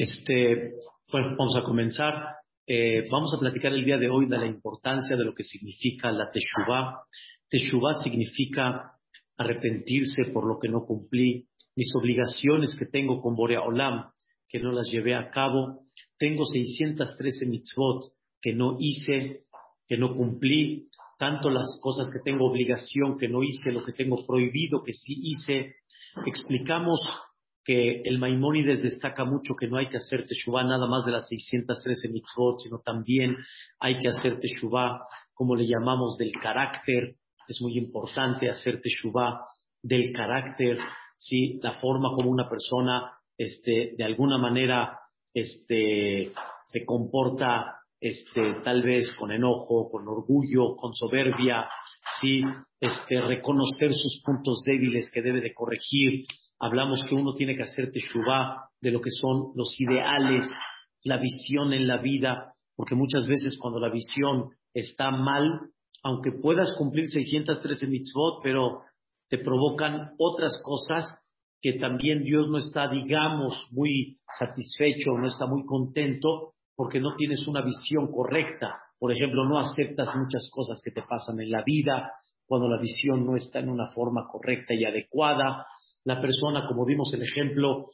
Este, bueno, vamos a comenzar. Eh, vamos a platicar el día de hoy de la importancia de lo que significa la Teshuvah. Teshuvah significa arrepentirse por lo que no cumplí, mis obligaciones que tengo con Borea Olam, que no las llevé a cabo. Tengo 613 mitzvot que no hice, que no cumplí, tanto las cosas que tengo obligación que no hice, lo que tengo prohibido que sí hice. Explicamos que el Maimónides destaca mucho que no hay que hacer Teshuvah nada más de las 613 mitzvot, sino también hay que hacer Teshuvah, como le llamamos, del carácter. Es muy importante hacer Teshuvah del carácter, ¿sí? la forma como una persona este, de alguna manera este, se comporta este, tal vez con enojo, con orgullo, con soberbia, ¿sí? este, reconocer sus puntos débiles que debe de corregir, hablamos que uno tiene que hacer teshuvah de lo que son los ideales, la visión en la vida, porque muchas veces cuando la visión está mal, aunque puedas cumplir 613 mitzvot, pero te provocan otras cosas que también Dios no está, digamos, muy satisfecho, no está muy contento, porque no tienes una visión correcta. Por ejemplo, no aceptas muchas cosas que te pasan en la vida, cuando la visión no está en una forma correcta y adecuada, la persona, como vimos el ejemplo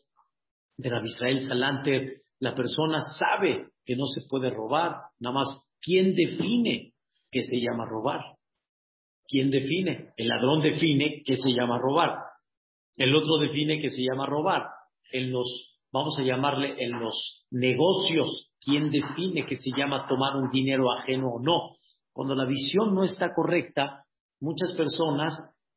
de la Israel Salanter, la persona sabe que no se puede robar, nada más, ¿quién define qué se llama robar? ¿Quién define? El ladrón define qué se llama robar. El otro define qué se llama robar. En los, vamos a llamarle en los negocios, ¿quién define qué se llama tomar un dinero ajeno o no? Cuando la visión no está correcta, muchas personas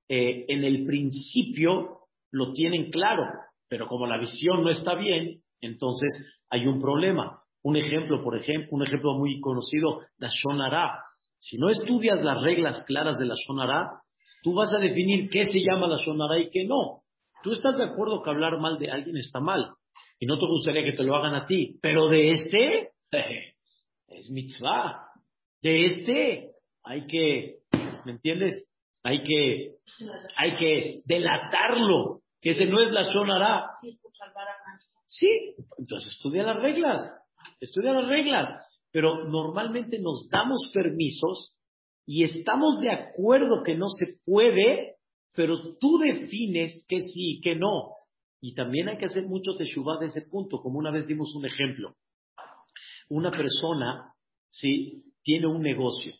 eh, en el principio lo tienen claro, pero como la visión no está bien, entonces hay un problema. Un ejemplo, por ejemplo, un ejemplo muy conocido, la Shonara. Si no estudias las reglas claras de la Shonara, tú vas a definir qué se llama la Shonara y qué no. Tú estás de acuerdo que hablar mal de alguien está mal y no te gustaría que te lo hagan a ti, pero de este es mitzvah. De este hay que, ¿me entiendes? Hay que, hay que delatarlo, que ese no es la sonará. Sí, entonces estudia las reglas, estudia las reglas, pero normalmente nos damos permisos y estamos de acuerdo que no se puede, pero tú defines que sí y que no. Y también hay que hacer mucho teshuvah de ese punto, como una vez dimos un ejemplo. Una persona, sí, tiene un negocio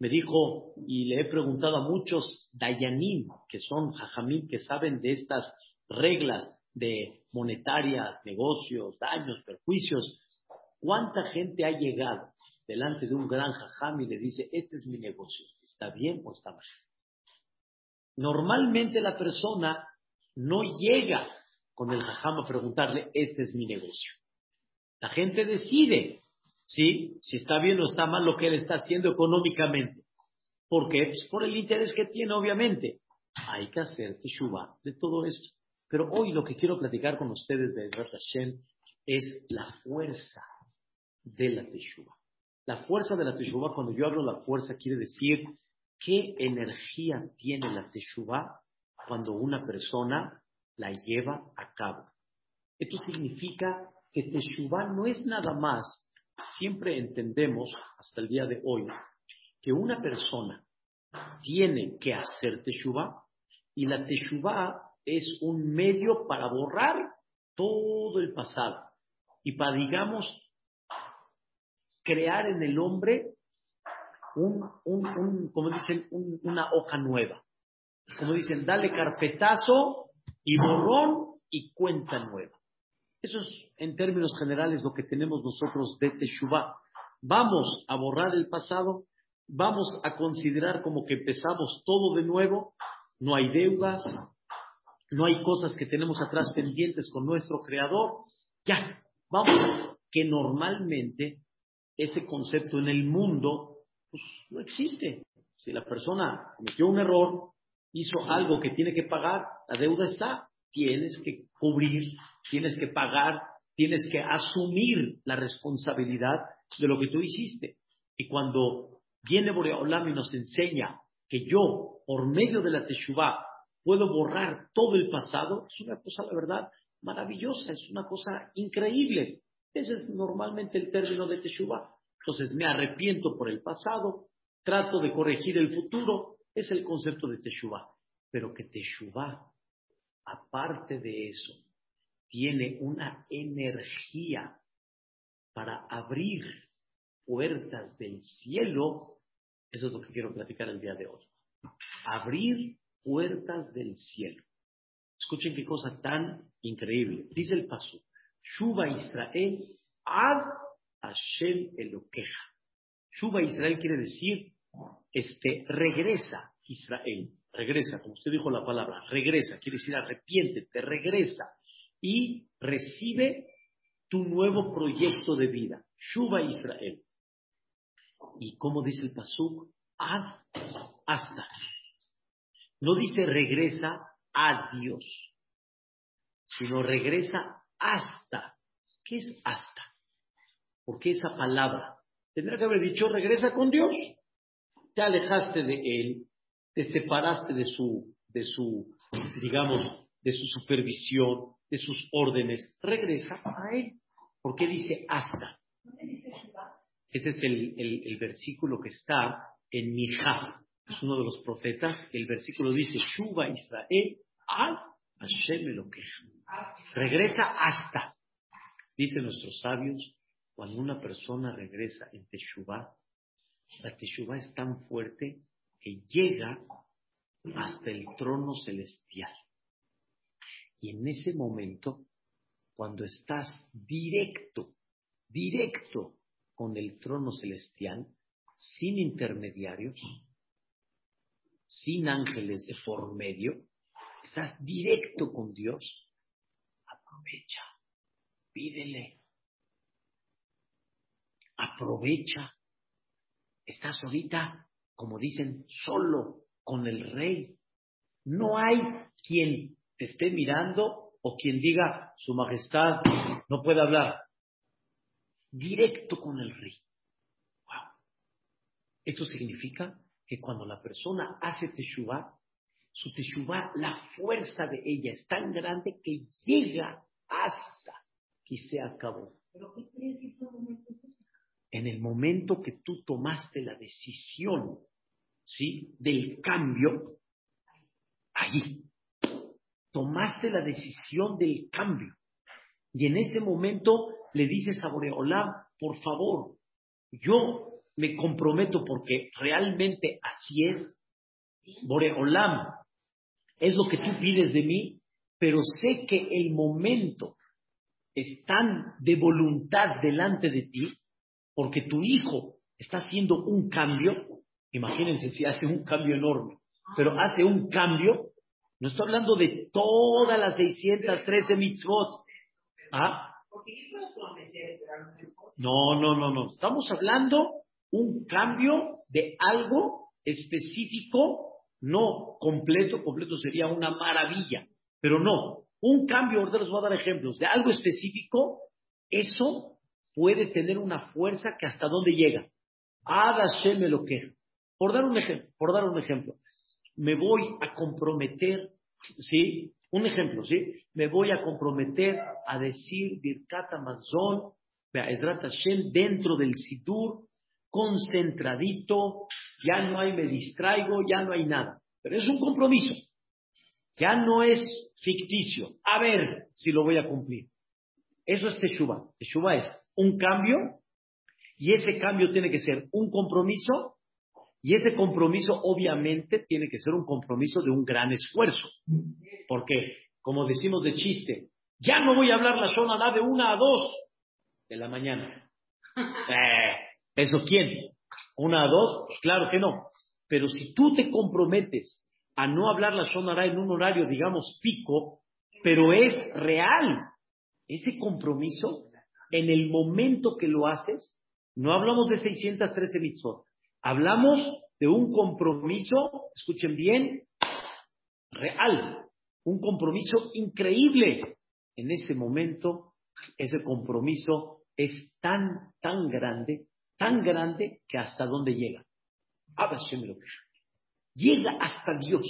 me dijo, y le he preguntado a muchos dayanim, que son jajamim, que saben de estas reglas de monetarias, negocios, daños, perjuicios, ¿cuánta gente ha llegado delante de un gran jajam y le dice, este es mi negocio, ¿está bien o está mal? Normalmente la persona no llega con el jajam a preguntarle, este es mi negocio. La gente decide, ¿sí? Si está bien o está mal lo que él está haciendo económicamente. ¿Por qué? Pues por el interés que tiene, obviamente. Hay que hacer teshuva de todo esto. Pero hoy lo que quiero platicar con ustedes de Hashem es la fuerza de la teshuva. La fuerza de la teshuva, cuando yo hablo de la fuerza, quiere decir qué energía tiene la teshuva cuando una persona la lleva a cabo. Esto significa que teshuva no es nada más siempre entendemos, hasta el día de hoy, que una persona tiene que hacer teshuva y la teshuva es un medio para borrar todo el pasado y para, digamos, crear en el hombre un, un, como dicen, una hoja nueva. Como dicen, dale carpetazo y borrón y cuenta nueva. Eso es, en términos generales, lo que tenemos nosotros de Teshuvah. Vamos a borrar el pasado, vamos a considerar como que empezamos todo de nuevo, no hay deudas, no hay cosas que tenemos atrás pendientes con nuestro Creador. Ya, vamos, que normalmente ese concepto en el mundo pues, no existe. Si la persona cometió un error, hizo algo que tiene que pagar, la deuda está, tienes que cubrir tienes que pagar, tienes que asumir la responsabilidad de lo que tú hiciste. Y cuando viene Boreolam y nos enseña que yo, por medio de la Teshuvah, puedo borrar todo el pasado, es una cosa, la verdad, maravillosa, es una cosa increíble. Ese es normalmente el término de Teshuvah. Entonces me arrepiento por el pasado, trato de corregir el futuro, es el concepto de Teshuvah. Pero que Teshuvah, aparte de eso, tiene una energía para abrir puertas del cielo, eso es lo que quiero platicar el día de hoy. Abrir puertas del cielo. Escuchen qué cosa tan increíble. Dice el paso, Shuba Israel ad Hashem Elokeja. Shuba Israel quiere decir, este, regresa Israel. Regresa, como usted dijo la palabra, regresa, quiere decir arrepiéntete, regresa y recibe tu nuevo proyecto de vida. Shuba Israel. ¿Y cómo dice el Pasuk? Ad, hasta. No dice regresa a Dios, sino regresa hasta. ¿Qué es hasta? Porque esa palabra tendría que haber dicho regresa con Dios. Te alejaste de Él, te separaste de su, de su, digamos, de su supervisión, de sus órdenes. Regresa a Él. ¿Por qué dice hasta? Ese es el, el, versículo que está en Mijá. Es uno de los profetas. El versículo dice, Shuba Israel al Hashem Regresa hasta. Dicen nuestros sabios, cuando una persona regresa en Teshuvah, la Teshuvah es tan fuerte que llega hasta el trono celestial. Y en ese momento, cuando estás directo, directo con el trono celestial, sin intermediarios, sin ángeles de por medio, estás directo con Dios, aprovecha, pídele, aprovecha. Estás ahorita, como dicen, solo con el rey. No hay quien te esté mirando o quien diga, Su Majestad no puede hablar directo con el rey. Wow. Esto significa que cuando la persona hace teshuvah, su teshuvah, la fuerza de ella es tan grande que llega hasta que se acabó. En el momento que tú tomaste la decisión, ¿sí? Del cambio, ahí. Tomaste la decisión del cambio. Y en ese momento le dices a Boreolam, por favor, yo me comprometo porque realmente así es. Boreolam, es lo que tú pides de mí, pero sé que el momento es tan de voluntad delante de ti, porque tu hijo está haciendo un cambio, imagínense si hace un cambio enorme, pero hace un cambio, no estoy hablando de todas las 613 mitzvot, ¿ah? No, no, no, no. Estamos hablando un cambio de algo específico, no completo, completo sería una maravilla, pero no, un cambio, ahorita les voy a dar ejemplos, de algo específico, eso puede tener una fuerza que hasta dónde llega. me lo que. Por dar un ejemplo, por dar un ejemplo, me voy a comprometer, ¿sí? Un ejemplo, ¿sí? Me voy a comprometer a decir Birkat Amazon, Hashem, dentro del Sidur, concentradito, ya no hay me distraigo, ya no hay nada. Pero es un compromiso. Ya no es ficticio. A ver si lo voy a cumplir. Eso es Teshuva. Teshuva es un cambio y ese cambio tiene que ser un compromiso y ese compromiso obviamente tiene que ser un compromiso de un gran esfuerzo. Porque, como decimos de chiste, ya no voy a hablar la zona de una a dos de la mañana. Eh, ¿Eso quién? ¿Una a dos? Pues claro que no. Pero si tú te comprometes a no hablar la zona en un horario, digamos, pico, pero es real, ese compromiso, en el momento que lo haces, no hablamos de 613 mitzvot, hablamos de un compromiso, escuchen bien, real, un compromiso increíble. En ese momento, ese compromiso es tan, tan grande, tan grande que hasta dónde llega. Llega hasta Dios.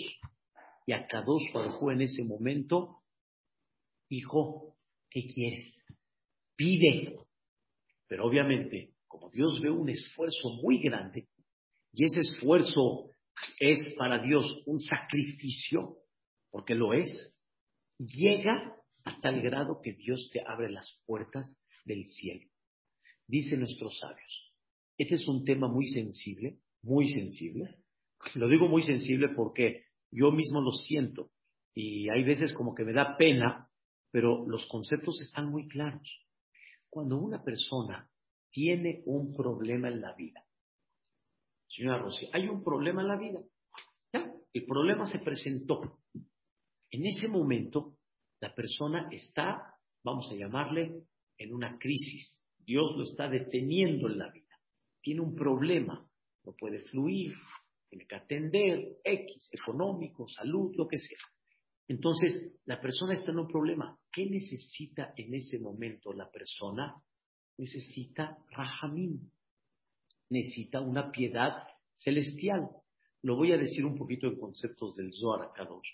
Y a Kadosh Baruj en ese momento hijo, ¿qué quieres? Pide. Pero obviamente, como Dios ve un esfuerzo muy grande, y ese esfuerzo es para Dios un sacrificio, porque lo es, llega hasta el grado que Dios te abre las puertas del cielo. Dicen nuestros sabios, este es un tema muy sensible, muy sensible. Lo digo muy sensible porque yo mismo lo siento y hay veces como que me da pena, pero los conceptos están muy claros. Cuando una persona tiene un problema en la vida, señora Rossi, hay un problema en la vida, ¿ya? el problema se presentó. En ese momento, la persona está, vamos a llamarle, en una crisis. Dios lo está deteniendo en la vida. Tiene un problema, no puede fluir, tiene que atender, X, económico, salud, lo que sea. Entonces, la persona está en un problema. ¿Qué necesita en ese momento la persona? Necesita rahamim, necesita una piedad celestial. Lo voy a decir un poquito en conceptos del Zohar Kadosh.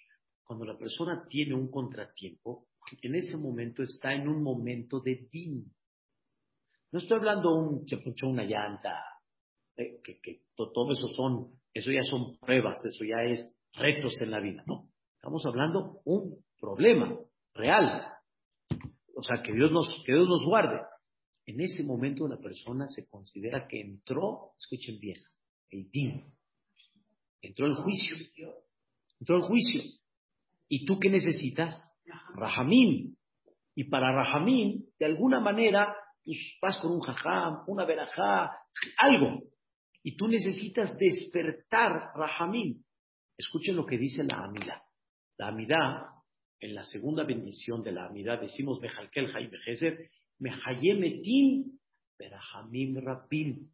Cuando la persona tiene un contratiempo, en ese momento está en un momento de din. No estoy hablando un se una llanta, eh, que, que todo eso son, eso ya son pruebas, eso ya es retos en la vida, no. Estamos hablando un problema real. O sea, que Dios nos, que Dios nos guarde. En ese momento la persona se considera que entró, escuchen bien, el din. Entró el juicio. Entró el juicio. ¿Y tú qué necesitas? Rahamim. Y para Rahamim, de alguna manera, pues, vas con un jajam, una verajá, algo. Y tú necesitas despertar Rahamim. Escuchen lo que dice la Amida. La amidad, en la segunda bendición de la amidad, decimos Mejalkel Hay Mejezer, Mehayemetim Berahamim Rapim.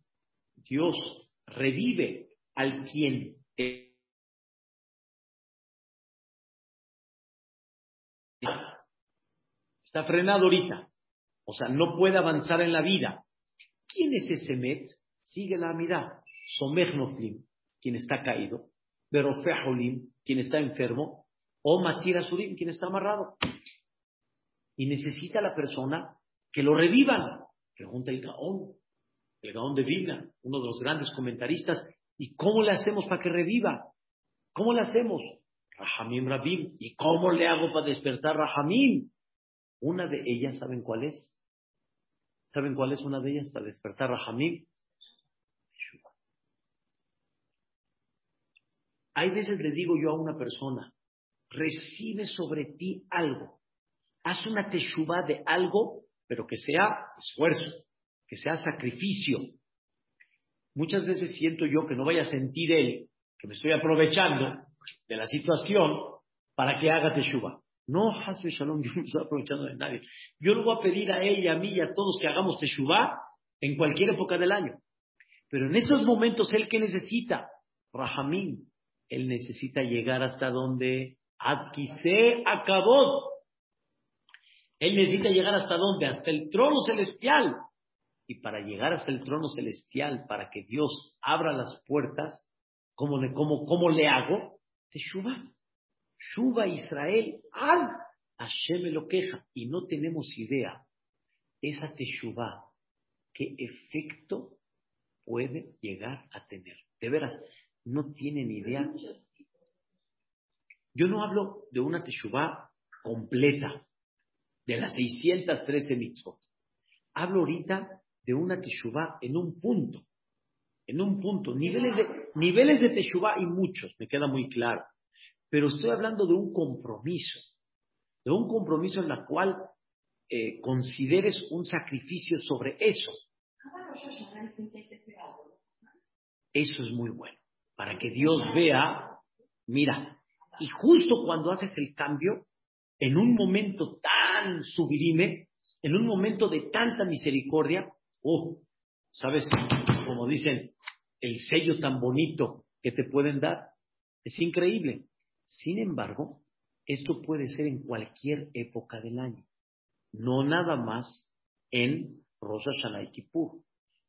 Dios revive al quien está frenado ahorita. O sea, no puede avanzar en la vida. ¿Quién es ese Met? Sigue la amidad. Somech Noflim, quien está caído. Berofeholim, quien está enfermo o Matira Surim, quien está amarrado. Y necesita la persona que lo revivan. Pregunta el Gaón, el Gaón de Vilna, uno de los grandes comentaristas. ¿Y cómo le hacemos para que reviva? ¿Cómo le hacemos? Rahamim Rabim. ¿Y cómo le hago para despertar Rahamim? Una de ellas, ¿saben cuál es? ¿Saben cuál es una de ellas para despertar Rahamim? Hay veces le digo yo a una persona, recibe sobre ti algo. Haz una teshuva de algo, pero que sea esfuerzo, que sea sacrificio. Muchas veces siento yo que no vaya a sentir él que me estoy aprovechando de la situación para que haga teshuva. No, Hasbe Shalom, yo no estoy aprovechando de nadie. Yo le voy a pedir a él y a mí y a todos que hagamos teshuva en cualquier época del año. Pero en esos momentos, él que necesita, Rahamim, él necesita llegar hasta donde se acabó. Él necesita llegar hasta dónde? Hasta el trono celestial. Y para llegar hasta el trono celestial, para que Dios abra las puertas, ¿cómo le, cómo, cómo le hago? Teshuva. Shuba Israel al Hashem lo queja. Y no tenemos idea, esa Teshuvah, qué efecto puede llegar a tener. De veras, no tienen idea yo no hablo de una teshuvah completa, de las 613 mitzvot. Hablo ahorita de una teshuvah en un punto. En un punto. Niveles de, niveles de teshuvah y muchos, me queda muy claro. Pero estoy hablando de un compromiso. De un compromiso en el cual eh, consideres un sacrificio sobre eso. Eso es muy bueno. Para que Dios vea, mira, y justo cuando haces el cambio, en un momento tan sublime, en un momento de tanta misericordia, oh, ¿sabes? Como dicen, el sello tan bonito que te pueden dar, es increíble. Sin embargo, esto puede ser en cualquier época del año, no nada más en Rosh Hashanah y Kippur.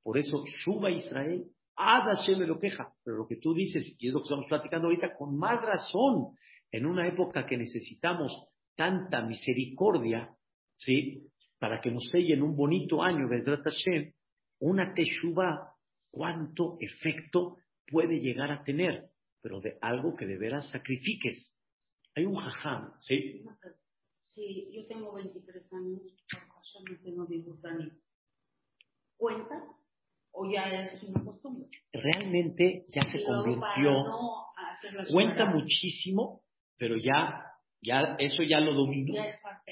Por eso, Shuba Israel Ada me lo queja, pero lo que tú dices, y es lo que estamos platicando ahorita, con más razón, en una época que necesitamos tanta misericordia, ¿sí? Para que nos sellen un bonito año, Vedrat Hashem, una teshuva, cuánto efecto puede llegar a tener, pero de algo que de veras sacrifiques. Hay un jajam, ¿sí? Sí, yo tengo 23 años, no tengo ni ¿Cuenta? ¿O ya es una costumbre? Realmente ya se convirtió, cuenta muchísimo, pero ya, ya, eso ya lo dominó. Ya es parte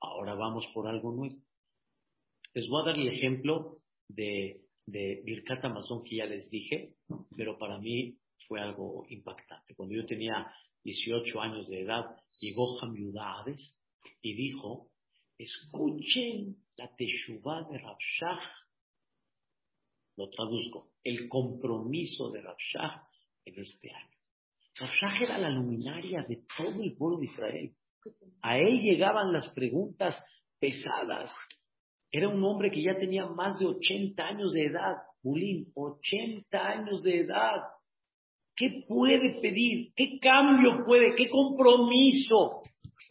Ahora vamos por algo nuevo. Les voy a dar el ejemplo de, de Birkat Amazon que ya les dije, pero para mí fue algo impactante. Cuando yo tenía 18 años de edad, llegó Hamiudades y dijo, escuchen la Teshuvah de Rabshah. Lo traduzco, el compromiso de Rabshah en este año. Rabshah era la luminaria de todo el pueblo de Israel. A él llegaban las preguntas pesadas. Era un hombre que ya tenía más de 80 años de edad. Bulín, 80 años de edad. ¿Qué puede pedir? ¿Qué cambio puede? ¿Qué compromiso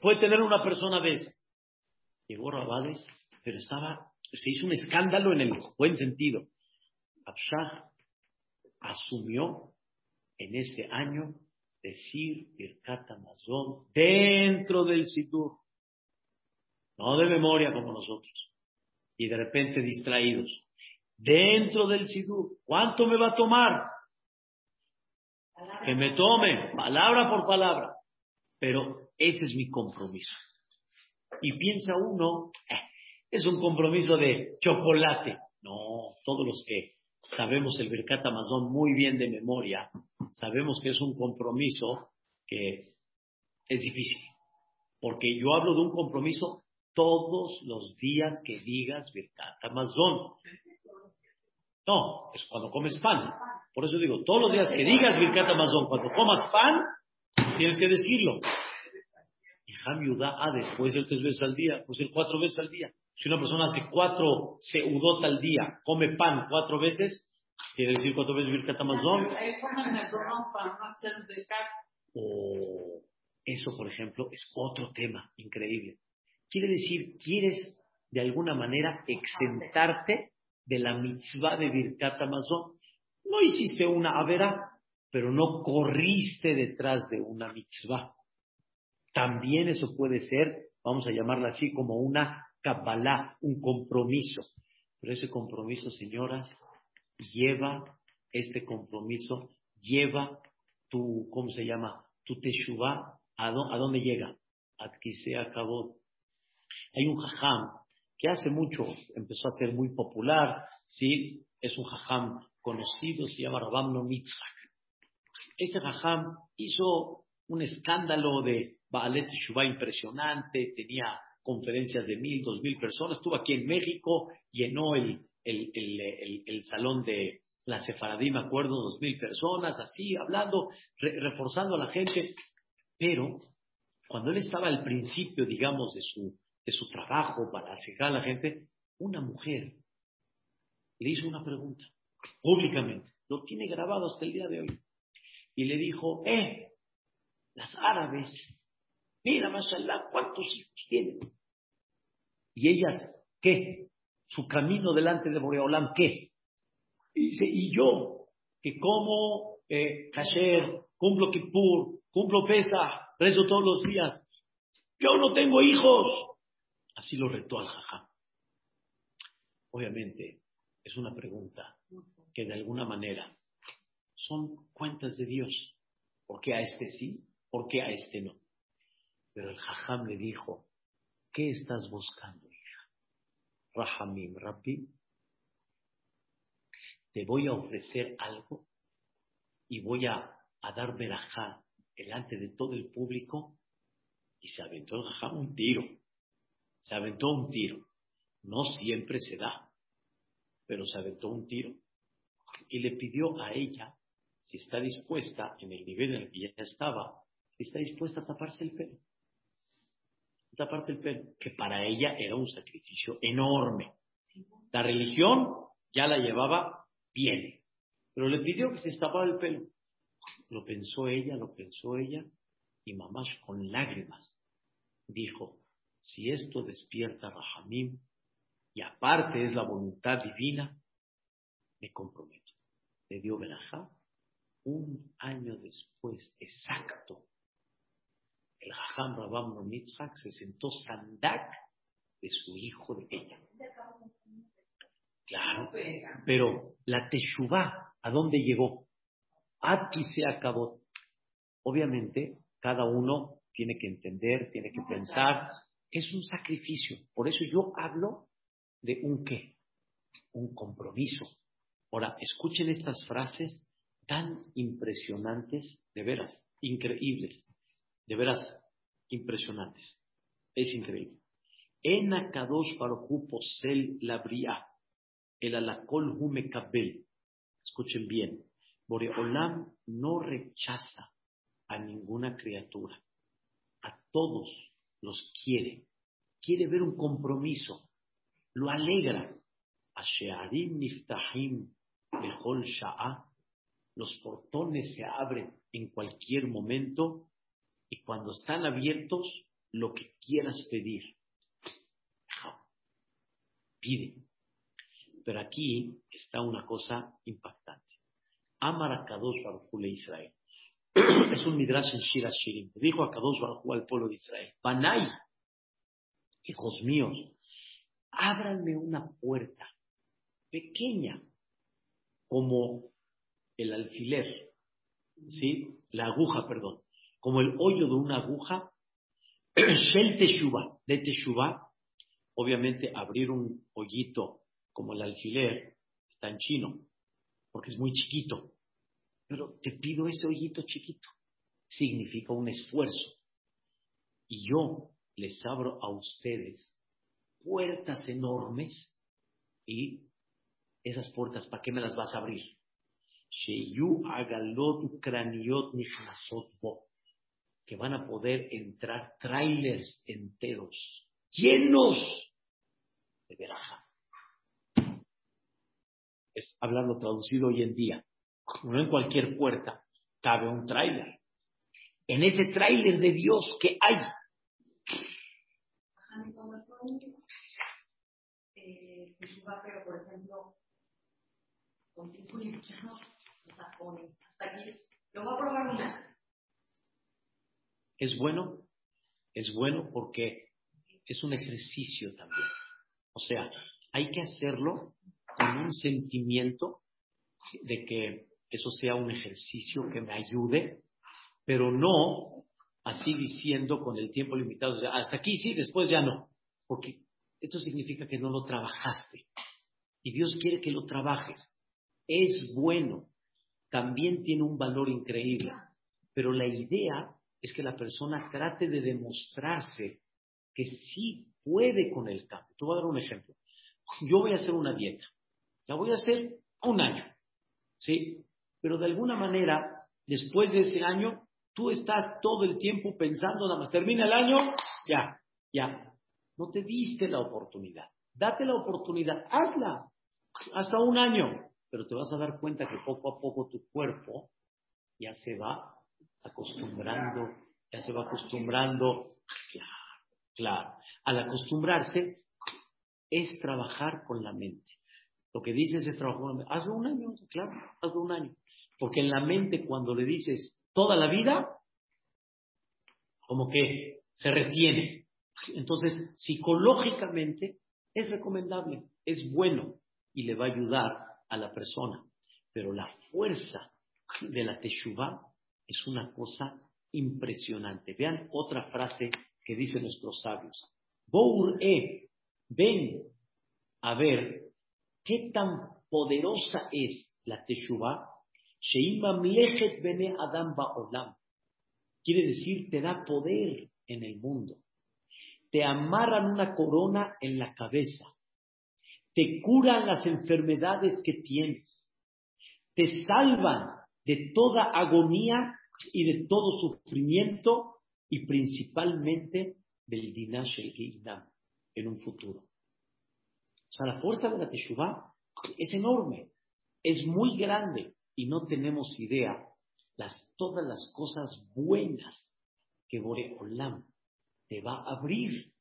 puede tener una persona de esas? Llegó Rabades, pero estaba, se hizo un escándalo en el buen sentido. Abshah asumió en ese año decir Birkat Amazon dentro del Sidur. No de memoria como nosotros. Y de repente distraídos. Dentro del Sidur. ¿Cuánto me va a tomar? Que me tome, palabra por palabra. Pero ese es mi compromiso. Y piensa uno, eh, es un compromiso de chocolate. No, todos los que sabemos el Birkat Amazon muy bien de memoria, sabemos que es un compromiso que es difícil. Porque yo hablo de un compromiso todos los días que digas Birkat Amazon. No, es cuando comes pan. Por eso digo, todos los días que digas Birkat Amazon, cuando comas pan, tienes que decirlo. Y Ham ah, después el tres veces al día, pues el cuatro veces al día. Si una persona hace cuatro seudot al día, come pan cuatro veces, quiere decir cuatro veces Birkat Amazon. O eso, por ejemplo, es otro tema increíble. Quiere decir, quieres de alguna manera exentarte de la mitzvah de Birkat Amazon. No hiciste una avera, pero no corriste detrás de una mitzvah. También eso puede ser, vamos a llamarla así, como una Kabbalah, un compromiso. Pero ese compromiso, señoras, lleva, este compromiso lleva tu, ¿cómo se llama? Tu teshuvah, ¿a, dónde llega? Aquí se acabó. Hay un jajam que hace mucho empezó a ser muy popular, ¿sí? Es un jajam conocido, se llama Rabam Mitzvah. Este jajam hizo un escándalo de Baalet Shubá impresionante, tenía conferencias de mil, dos mil personas, estuvo aquí en México, llenó el, el, el, el salón de la Sefaradí, me acuerdo, dos mil personas, así, hablando, reforzando a la gente, pero cuando él estaba al principio, digamos, de su, de su trabajo para acercar a la gente, una mujer le hizo una pregunta públicamente, lo tiene grabado hasta el día de hoy, y le dijo, eh, las árabes, mira, mashallah, ¿cuántos hijos tienen? Y ellas, ¿qué? Su camino delante de Boreolam, ¿qué? Y dice, y yo, que como eh, kasher, cumplo Kippur, cumplo Pesa, rezo todos los días, yo no tengo hijos. Así lo retó al jajá. Obviamente, es una pregunta que de alguna manera son cuentas de Dios. ¿Por qué a este sí? ¿Por qué a este no? Pero el jajam le dijo, ¿qué estás buscando, hija? Rahamim, Rabbi, te voy a ofrecer algo y voy a, dar verajá delante de todo el público y se aventó el jajam un tiro. Se aventó un tiro. No siempre se da, pero se aventó un tiro. Y le pidió a ella si está dispuesta, en el nivel en el que ya estaba, si está dispuesta a taparse el pelo. Taparse el pelo, que para ella era un sacrificio enorme. La religión ya la llevaba bien, pero le pidió que se tapara el pelo. Lo pensó ella, lo pensó ella, y mamá con lágrimas dijo, si esto despierta a Rahamim y aparte es la voluntad divina, me comprometo. Le dio Berajá. Un año después, exacto, el Jajam Rabam Nomitzhak se sentó sandak de su hijo de ella. Claro, pero la Teshuvah, ¿a dónde llegó? Aquí se acabó. Obviamente, cada uno tiene que entender, tiene que pensar. Es un sacrificio. Por eso yo hablo de un qué, un compromiso. Ahora, escuchen estas frases tan impresionantes, de veras, increíbles, de veras, impresionantes. Es increíble. En Akadosh Baruchu posel labria, el alakol hume kabel. Escuchen bien. Boreolam no rechaza a ninguna criatura. A todos los quiere. Quiere ver un compromiso. Lo alegra. Ashearim niftahim bechol sha'a. Los portones se abren en cualquier momento y cuando están abiertos, lo que quieras pedir. Pide. Pero aquí está una cosa impactante. Amar a Kadosh Baruj Israel. es un midrash en Shira Shirim. Dijo a Kadosh al pueblo de Israel. Banay, hijos míos, ábranme una puerta pequeña como el alfiler, ¿sí? La aguja, perdón, como el hoyo de una aguja, Shel Teshuva, de Teshuva, obviamente abrir un hoyito como el alfiler está en chino, porque es muy chiquito, pero te pido ese hoyito chiquito, significa un esfuerzo. Y yo les abro a ustedes puertas enormes y esas puertas, ¿para qué me las vas a abrir? Que van a poder entrar trailers enteros, llenos de veraja. Es hablando traducido hoy en día. No en cualquier puerta cabe un trailer. En ese trailer de Dios que hay. Eh, pero por ejemplo, con hasta aquí, lo voy a probar una. Es bueno, es bueno porque es un ejercicio también. O sea, hay que hacerlo con un sentimiento de que eso sea un ejercicio que me ayude, pero no así diciendo con el tiempo limitado, hasta aquí sí, después ya no, porque esto significa que no lo trabajaste. Y Dios quiere que lo trabajes. Es bueno, también tiene un valor increíble, pero la idea es que la persona trate de demostrarse que sí puede con el cambio. Te voy a dar un ejemplo. Yo voy a hacer una dieta. La voy a hacer un año. ¿Sí? Pero de alguna manera, después de ese año, tú estás todo el tiempo pensando, nada más termina el año, ya, ya. No te diste la oportunidad. Date la oportunidad, hazla. Hasta un año. Pero te vas a dar cuenta que poco a poco tu cuerpo ya se va acostumbrando, ya se va acostumbrando. Claro, claro. Al acostumbrarse es trabajar con la mente. Lo que dices es trabajar con la mente. Hazlo un año, claro, hazlo un año. Porque en la mente cuando le dices toda la vida, como que se retiene. Entonces, psicológicamente es recomendable, es bueno y le va a ayudar a la persona. Pero la fuerza de la teshuva es una cosa impresionante. Vean otra frase que dicen nuestros sabios. Bour e, ven a ver qué tan poderosa es la teshuva bene Adam Ba'olam. Quiere decir, te da poder en el mundo. Te amarran una corona en la cabeza. Te curan las enfermedades que tienes. Te salvan de toda agonía y de todo sufrimiento y principalmente del Dinash el en un futuro. O sea, la fuerza de la Teshuvah es enorme, es muy grande y no tenemos idea las, todas las cosas buenas que Boreolam te va a abrir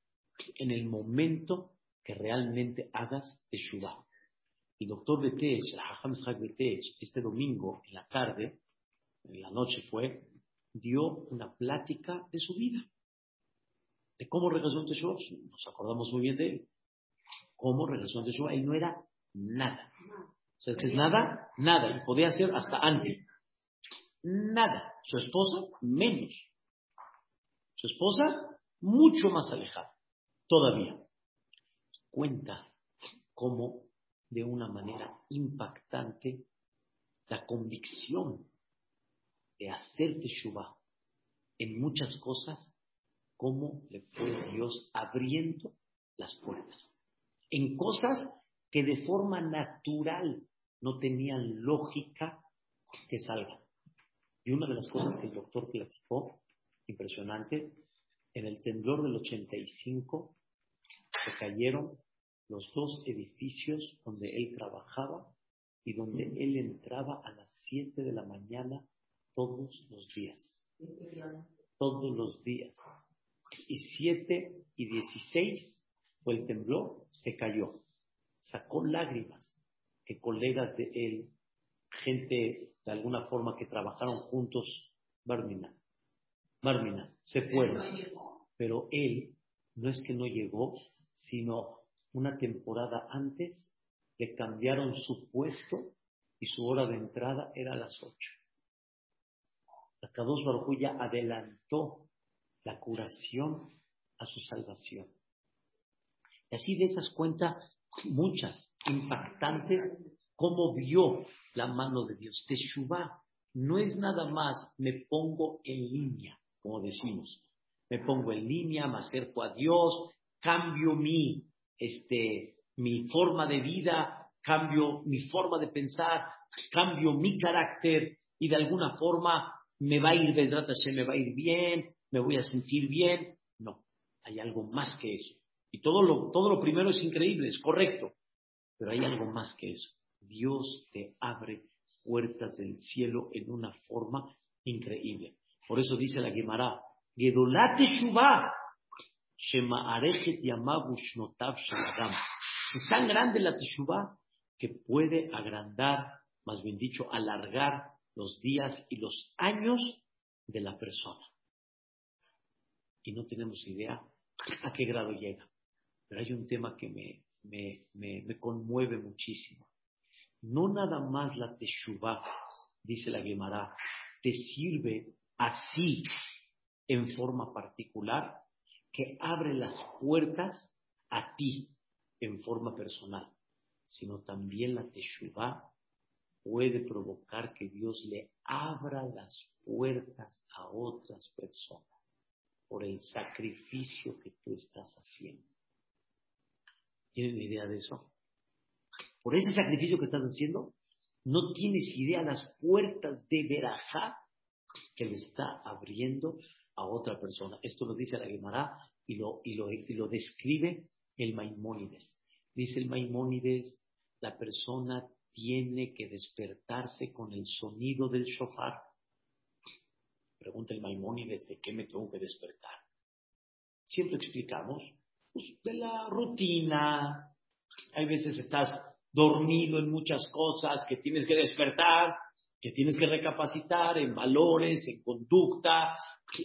en el momento que realmente hagas Teshuvah. Y doctor Betech, Hajam Betech, este domingo en la tarde, en la noche fue, dio una plática de su vida. De cómo regresó en Teshuvah. Nos acordamos muy bien de él. Cómo regresó en Teshuvah. Él no era nada. O sea, es que es nada, nada. Y podía ser hasta antes. Nada. Su esposa, menos. Su esposa, mucho más alejada. Todavía. Cuenta cómo, de una manera impactante, la convicción de hacer Teshuvah en muchas cosas, cómo le fue Dios abriendo las puertas. En cosas que de forma natural no tenían lógica que salgan. Y una de las cosas que el doctor platicó, impresionante, en el temblor del 85 se cayeron los dos edificios donde él trabajaba y donde él entraba a las 7 de la mañana todos los días. Todos los días. Y 7 y 16 fue el temblor, se cayó. Sacó lágrimas que colegas de él, gente de alguna forma que trabajaron juntos, Barmina, Barmina, se fueron. Pero él no es que no llegó, sino una temporada antes le cambiaron su puesto y su hora de entrada era a las ocho. La Kadosh Baruj ya adelantó la curación a su salvación. Y así de esas cuentas muchas, impactantes, cómo vio la mano de Dios. Teshuvah no es nada más me pongo en línea, como decimos. Me pongo en línea, me acerco a Dios, cambio mi, este, mi forma de vida, cambio mi forma de pensar, cambio mi carácter y de alguna forma me va a ir, me va a ir bien, me voy a sentir bien. No, hay algo más que eso. Y todo lo, todo lo primero es increíble, es correcto, pero hay algo más que eso. Dios te abre puertas del cielo en una forma increíble. Por eso dice la Gemara, Gedolate Shuvah, Shnotav Es tan grande la Teshuvah que puede agrandar, más bien dicho, alargar los días y los años de la persona. Y no tenemos idea a qué grado llega. Pero hay un tema que me, me, me, conmueve muchísimo. No nada más la Teshuvah, dice la Gemara, te sirve a ti en forma particular, que abre las puertas a ti en forma personal, sino también la Teshuvah puede provocar que Dios le abra las puertas a otras personas por el sacrificio que tú estás haciendo. ¿Tienen idea de eso? Por ese sacrificio que estás haciendo, no tienes idea las puertas de verajá que le está abriendo a otra persona. Esto lo dice la Gemara y lo, y lo, y lo describe el Maimónides. Dice el Maimónides, la persona tiene que despertarse con el sonido del shofar. Pregunta el Maimónides, ¿de qué me tengo que despertar? Siempre explicamos pues, de la rutina. Hay veces estás dormido en muchas cosas que tienes que despertar, que tienes que recapacitar en valores, en conducta,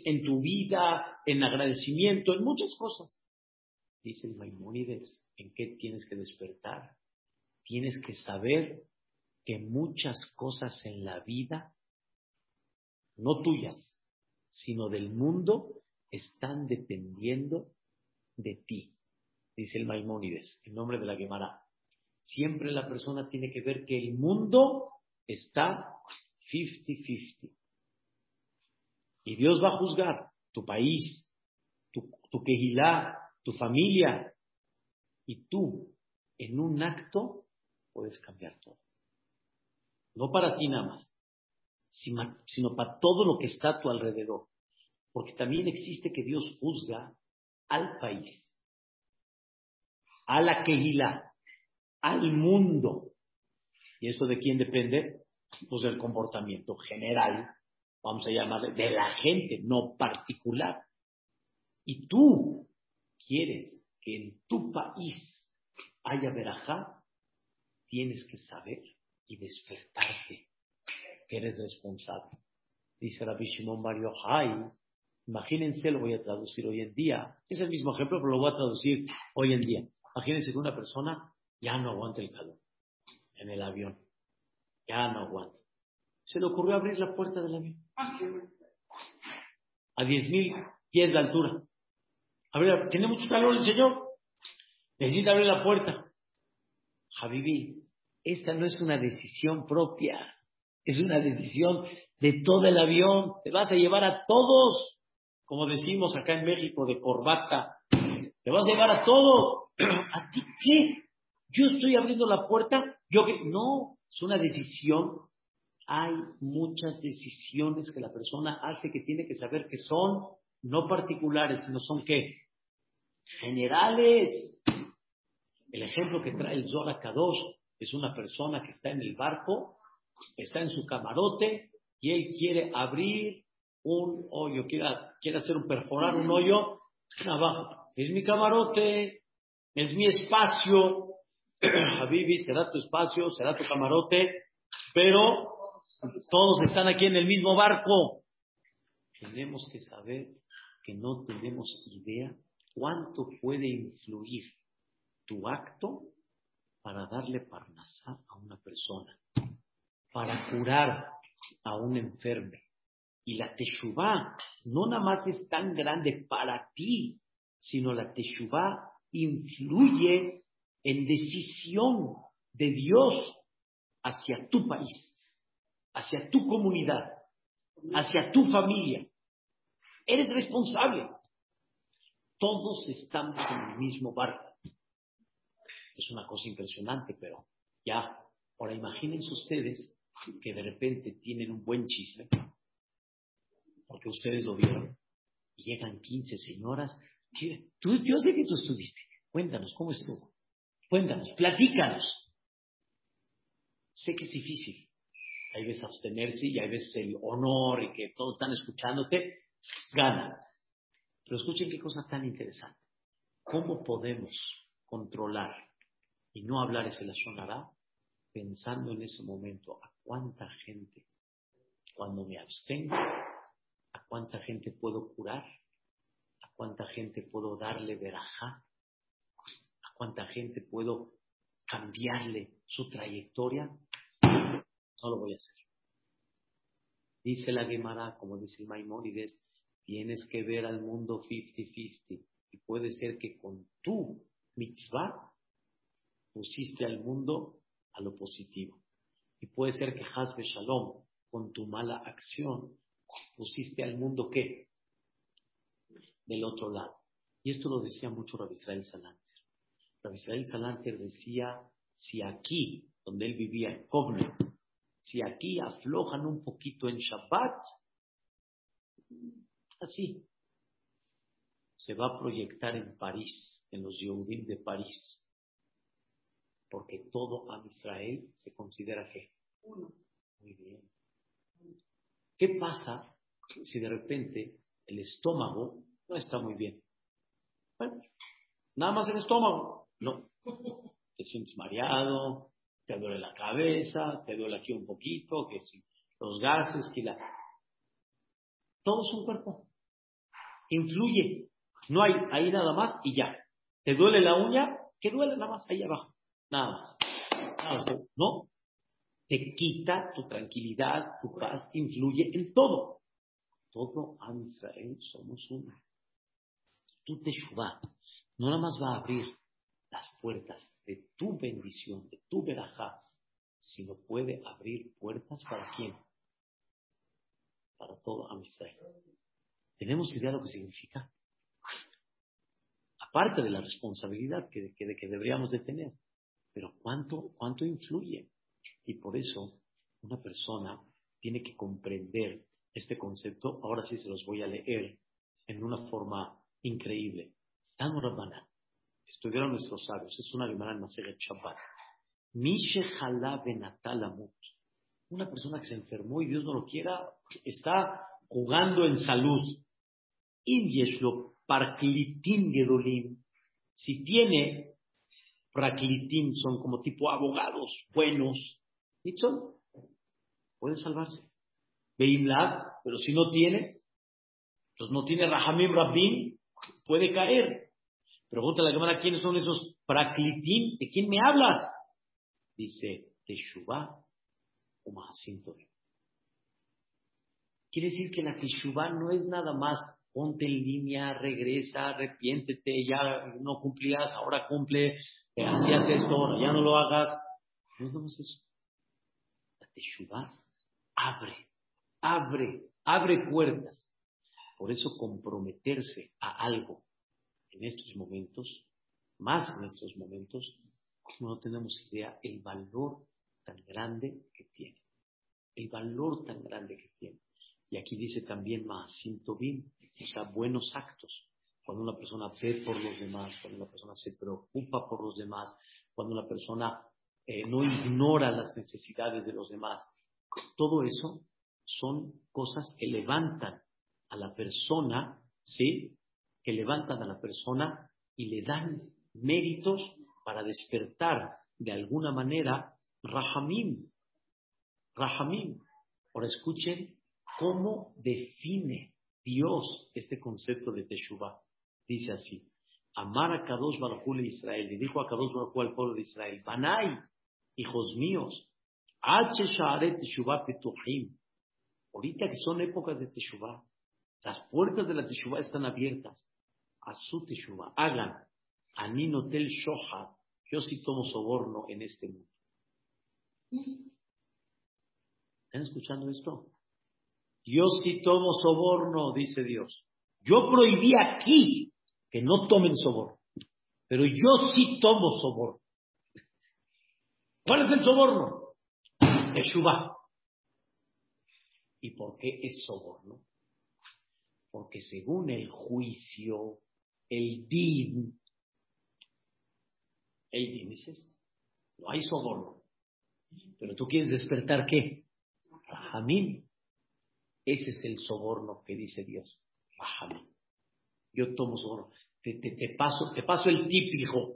en tu vida, en agradecimiento, en muchas cosas. Dice el Maimónides, ¿en qué tienes que despertar? Tienes que saber que muchas cosas en la vida, no tuyas, sino del mundo, están dependiendo de ti, dice el Maimónides, en nombre de la Gemara. Siempre la persona tiene que ver que el mundo está 50-50. Y Dios va a juzgar tu país, tu, tu quejilá, tu familia. Y tú, en un acto, puedes cambiar todo. No para ti nada más, sino para todo lo que está a tu alrededor. Porque también existe que Dios juzga al país, a la Kehila, al mundo. ¿Y eso de quién depende? Pues del comportamiento general, vamos a llamar, de la gente, no particular. y tú quieres que en tu país haya verajá, tienes que saber y despertarte que eres responsable. Dice Rabbi Shimon Bar Yochai, imagínense, lo voy a traducir hoy en día, es el mismo ejemplo, pero lo voy a traducir hoy en día. Imagínense que una persona ya no aguanta el calor en el avión, ya no aguanta. Se le ocurrió abrir la puerta del avión a 10.000 pies de altura. A tiene mucho calor el señor, necesita abrir la puerta. Habibi, esta no es una decisión propia, es una decisión de todo el avión. Te vas a llevar a todos, como decimos acá en México, de corbata. Te vas a llevar a todos. ¿A ti qué? Yo estoy abriendo la puerta. Yo que no, es una decisión. Hay muchas decisiones que la persona hace que tiene que saber que son no particulares, sino son qué? Generales. El ejemplo que trae el Zohar Kadosh es una persona que está en el barco, está en su camarote y él quiere abrir un hoyo, quiere, quiere hacer un perforar un hoyo abajo. Es mi camarote, es mi espacio. Habibi, será tu espacio, será tu camarote, pero todos están aquí en el mismo barco. Tenemos que saber que no tenemos idea cuánto puede influir tu acto para darle parnasá a una persona, para curar a un enfermo. Y la teshuvá no nada más es tan grande para ti, sino la teshuvá influye en decisión de Dios hacia tu país, hacia tu comunidad, hacia tu familia. Eres responsable. Todos estamos en el mismo barco. Es una cosa impresionante, pero ya. Ahora imagínense ustedes que de repente tienen un buen chisme, porque ustedes lo vieron, llegan 15 señoras. tú, yo sé que tú estuviste. Cuéntanos, ¿cómo estuvo? Cuéntanos, platícanos. Sé que es difícil. Hay veces abstenerse y hay veces el honor y que todos están escuchándote, gana. Pero escuchen qué cosa tan interesante. ¿Cómo podemos controlar y no hablar ese la pensando en ese momento a cuánta gente, cuando me abstengo, a cuánta gente puedo curar, a cuánta gente puedo darle verajá, a cuánta gente puedo cambiarle su trayectoria, no lo voy a hacer. Dice la Gemara, como dice el Maimónides, tienes que ver al mundo 50-50 y puede ser que con tu mitzvah pusiste al mundo a lo positivo. Y puede ser que Hazbe Shalom, con tu mala acción, pusiste al mundo qué? Del otro lado. Y esto lo decía mucho Rabbi Israel Salanter. Rabbi Israel Salanter decía, si aquí, donde él vivía, en Kovno, si aquí aflojan un poquito en Shabbat, así, se va a proyectar en París, en los Yehudim de París, porque todo a Israel se considera que uno. Muy bien. ¿Qué pasa si de repente el estómago no está muy bien? Bueno, nada más el estómago. No. Te sientes mareado, te duele la cabeza, te duele aquí un poquito, que si los gases, que la... Todo es un cuerpo. Influye. No hay ahí nada más y ya. ¿Te duele la uña? Que duele nada más ahí abajo. Nada más. No. Te quita tu tranquilidad, tu paz, influye en todo. Todo a Israel somos uno. Tu Teshuvah no nada más va a abrir las puertas de tu bendición, de tu verajá, sino puede abrir puertas para quién? Para todo a Israel. ¿Tenemos idea de lo que significa? Aparte de la responsabilidad que, que, que deberíamos de tener. Pero ¿cuánto, cuánto influye? Y por eso una persona tiene que comprender este concepto. Ahora sí se los voy a leer en una forma increíble. Tanu Rabbana, estudiaron nuestros sabios, es una Gemara en Maseret Shabbat. Mishe Benatalamut. Una persona que se enfermó y Dios no lo quiera, está jugando en salud. In Yeshlo parklitim gedolim, si tiene praklitim, son como tipo abogados buenos, ¿listo? Puede salvarse. Beimlad, pero si no tiene, pues no tiene Rahamim Rabbim, puede caer. Pregunta la cámara, ¿quiénes son esos praklitim? ¿De quién me hablas? Dice, Teshuvah o Mahasinto. Quiere decir que la Teshuvah no es nada más ponte en línea, regresa, arrepiéntete, ya no cumplías, ahora cumple, hacías esto, ya no lo hagas. No es eso. La Teshuvah abre, abre, abre puertas. Por eso comprometerse a algo en estos momentos, más en estos momentos, no tenemos idea el valor tan grande que tiene. El valor tan grande que tiene. Y aquí dice también más Tobin, o sea, buenos actos. Cuando una persona ve por los demás, cuando una persona se preocupa por los demás, cuando una persona eh, no ignora las necesidades de los demás, todo eso son cosas que levantan a la persona, ¿sí? Que levantan a la persona y le dan méritos para despertar de alguna manera Rahamim. Rahamim. Ahora escuchen cómo define Dios este concepto de Teshuvah. Dice así, amar a Kadosh Baruj de Israel, y dijo a Kadosh Baruj al pueblo de Israel, Banai, hijos míos, ahorita que son épocas de Teshuvah, las puertas de la Teshuvah están abiertas, a su Teshuvah, hagan, Aninotel Shoha, yo sí tomo soborno en este mundo. ¿Están escuchando esto? Yo sí tomo soborno, dice Dios. Yo prohibí aquí que no tomen soborno, pero yo sí tomo soborno. ¿Cuál es el soborno? Teshuvah. ¿Y por qué es soborno? Porque según el juicio, el din, el din dices, no hay soborno. Pero tú quieres despertar qué? Rahamim. Ese es el soborno que dice Dios. Rahamim. Yo tomo soborno. Te, te, paso, te paso el tip, hijo.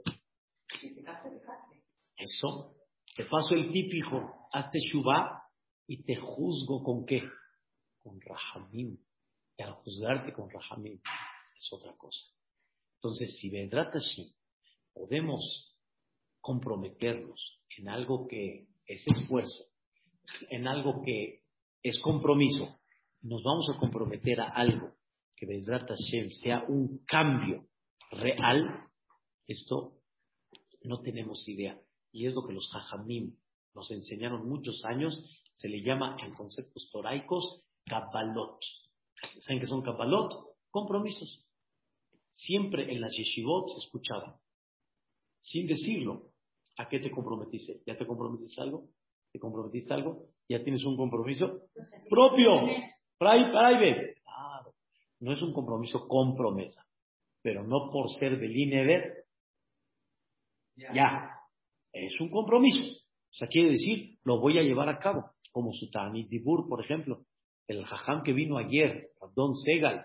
Eso. Te paso el tip, hijo. Hazte shubá y te juzgo con qué? Con Rahamim. Y al juzgarte con Rahamim es otra cosa. Entonces, si Vedrat Hashem podemos comprometernos en algo que es esfuerzo, en algo que es compromiso, nos vamos a comprometer a algo que Bezrat Hashem sea un cambio real, esto no tenemos idea. Y es lo que los Jajamim nos enseñaron muchos años, se le llama en conceptos toraicos Kabbalot. ¿Saben qué son Kabbalot? Compromisos. Siempre en las yeshivot se escuchaba, sin decirlo, ¿a qué te comprometiste? ¿Ya te comprometiste algo? ¿Te comprometiste algo? ¿Ya tienes un compromiso propio? Private. Claro. No es un compromiso con promesa, pero no por ser Belinever. Ya. Es un compromiso. O sea, quiere decir, lo voy a llevar a cabo. Como Sutani Dibur, por ejemplo. El jajam que vino ayer, Don Segal,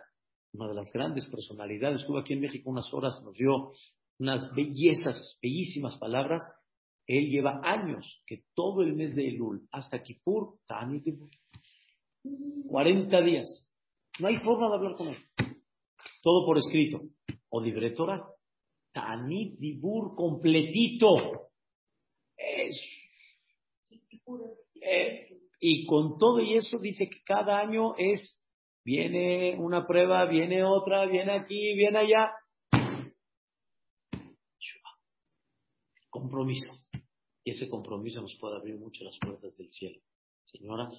una de las grandes personalidades, estuvo aquí en México unas horas, nos dio unas bellezas, bellísimas palabras. Él lleva años que todo el mes de Elul hasta Kippur, Tani Dibur. 40 días. No hay forma de hablar con él. Todo por escrito. O libretora. Tanit Dibur completito. Es, eh, y con todo y eso dice que cada año es, viene una prueba, viene otra, viene aquí, viene allá. Compromiso. Y ese compromiso nos puede abrir mucho las puertas del cielo. Señoras,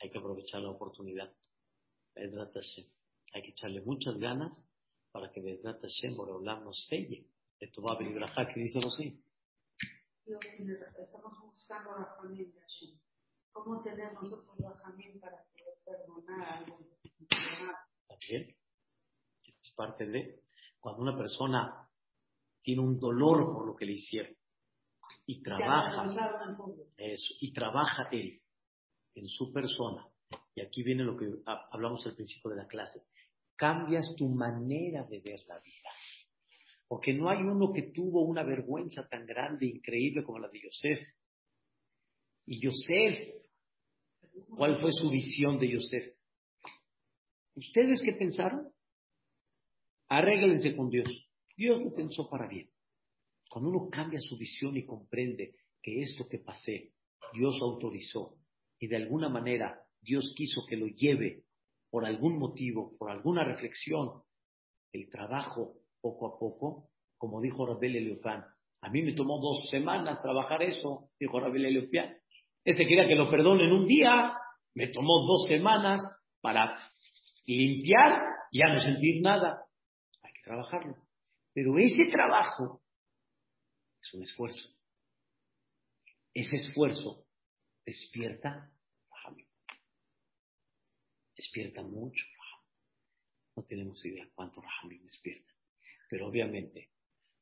hay que aprovechar la oportunidad. Hay que echarle muchas ganas para que Vedrat Hashem, hablar nos selle. A venir a que dice así. Estamos buscando la familia de Hashem. ¿Cómo tenemos nosotros la familia para poder perdonar algo? También. Es parte de cuando una persona tiene un dolor por lo que le hicieron y trabaja eso, y trabaja él en su persona, y aquí viene lo que hablamos al principio de la clase, cambias tu manera de ver la vida. Porque no hay uno que tuvo una vergüenza tan grande, increíble como la de Yosef. Y Yosef, ¿cuál fue su visión de Yosef? ¿Ustedes qué pensaron? Arréglense con Dios. Dios lo pensó para bien. Cuando uno cambia su visión y comprende que esto que pasé, Dios autorizó y de alguna manera Dios quiso que lo lleve por algún motivo, por alguna reflexión, el trabajo poco a poco, como dijo Rabel Eliopan. A mí me tomó dos semanas trabajar eso, dijo Rabel Eliopan. Este quería que lo perdone en un día, me tomó dos semanas para limpiar y ya no sentir nada. Hay que trabajarlo. Pero ese trabajo es un esfuerzo. Ese esfuerzo despierta Despierta mucho No tenemos idea cuánto Rahamim despierta. Pero obviamente,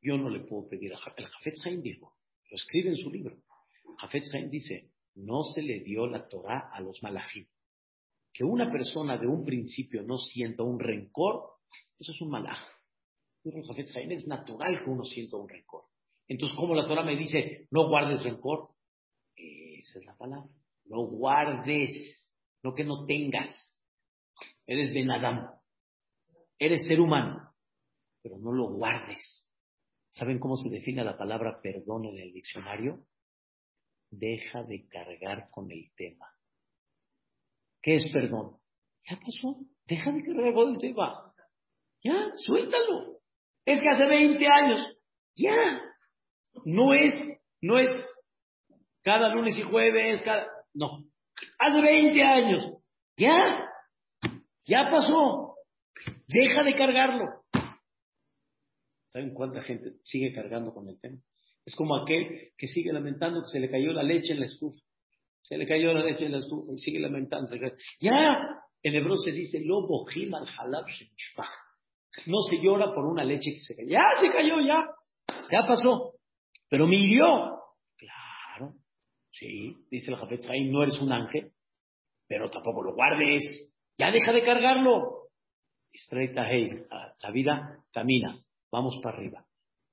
yo no le puedo pedir a El Jafet Haim dijo, lo escribe en su libro. Jafet Haim dice, no se le dio la Torah a los malajim. Que una persona de un principio no sienta un rencor, eso es un malaj. Es natural que uno sienta un rencor. Entonces, ¿cómo la Torah me dice, no guardes rencor? Esa es la palabra. No guardes, no que no tengas. Eres Benadam. Eres ser humano. Pero no lo guardes. ¿Saben cómo se define la palabra perdón en el diccionario? Deja de cargar con el tema. ¿Qué es perdón? Ya pasó. Deja de cargar con el tema. Ya, suéltalo. Es que hace 20 años. Ya. No es, no es cada lunes y jueves, cada... No. Hace 20 años. Ya. Ya pasó. Deja de cargarlo. ¿Saben cuánta gente sigue cargando con el tema? Es como aquel que sigue lamentando que se le cayó la leche en la estufa. Se le cayó la leche en la estufa y sigue lamentando. Ya, en hebreo se dice, lo al halab No se llora por una leche que se cayó. Ya se cayó, ya. Ya pasó. Pero me hirió. Claro. Sí, dice el Jafet no eres un ángel, pero tampoco lo guardes. Ya deja de cargarlo. Straight ahead. La vida camina. Vamos para arriba.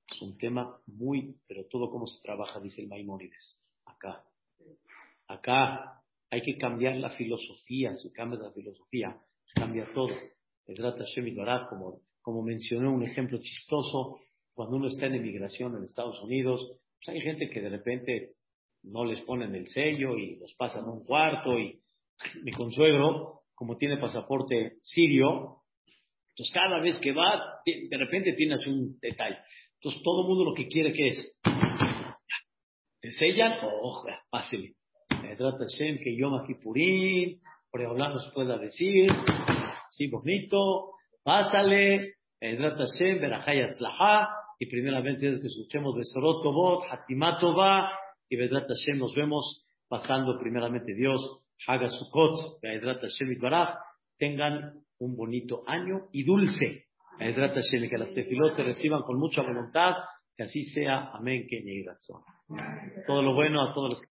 Es un tema muy, pero todo como se trabaja, dice el Maimónides. Acá. Acá hay que cambiar la filosofía. Si cambia la filosofía, cambia todo. como, como mencioné un ejemplo chistoso, cuando uno está en emigración en Estados Unidos, pues hay gente que de repente no les ponen el sello y los pasan a un cuarto y mi consuegro como tiene pasaporte sirio, entonces cada vez que va, de repente tienes un detalle. Entonces todo el mundo lo que quiere que es, te sellan, oh, pásele. Me trata que Kippurim, por hablar nos pueda decir, sí, bonito, pásale, me trata Shem, Berajay y primeramente que escuchemos Besorot Tovot, Hatimatova, y Vedrat Hashem nos vemos pasando primeramente Dios Haga Sukkot, tengan un bonito año y dulce. Que las tefilot se reciban con mucha voluntad, que así sea. Amén. Que Todo lo bueno a todos los